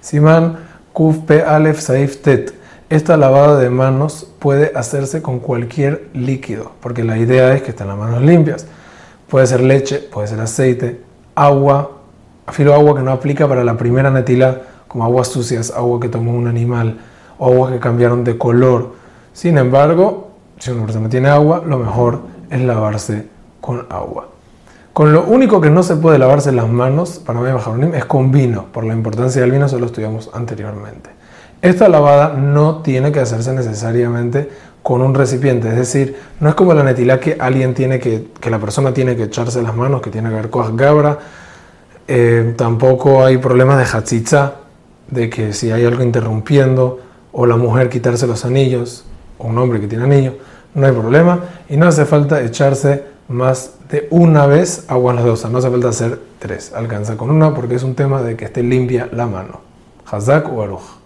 Simán Kuf Pe Alef Saif Tet. Esta lavada de manos puede hacerse con cualquier líquido, porque la idea es que estén las manos limpias. Puede ser leche, puede ser aceite, agua, afilo agua que no aplica para la primera netila, como aguas sucias, agua que tomó un animal o aguas que cambiaron de color. Sin embargo, si una persona tiene agua, lo mejor es lavarse con agua. Con lo único que no se puede lavarse las manos para mí es con vino, por la importancia del vino, eso lo estudiamos anteriormente. Esta lavada no tiene que hacerse necesariamente con un recipiente, es decir, no es como la netilá que alguien tiene que, que la persona tiene que echarse las manos, que tiene que haber cojas gabra, eh, tampoco hay problemas de hatzitza, de que si hay algo interrumpiendo, o la mujer quitarse los anillos, o un hombre que tiene anillo, no hay problema, y no hace falta echarse más de una vez agua en las dos, no hace falta hacer tres, alcanza con una porque es un tema de que esté limpia la mano. Hazak o Aruj.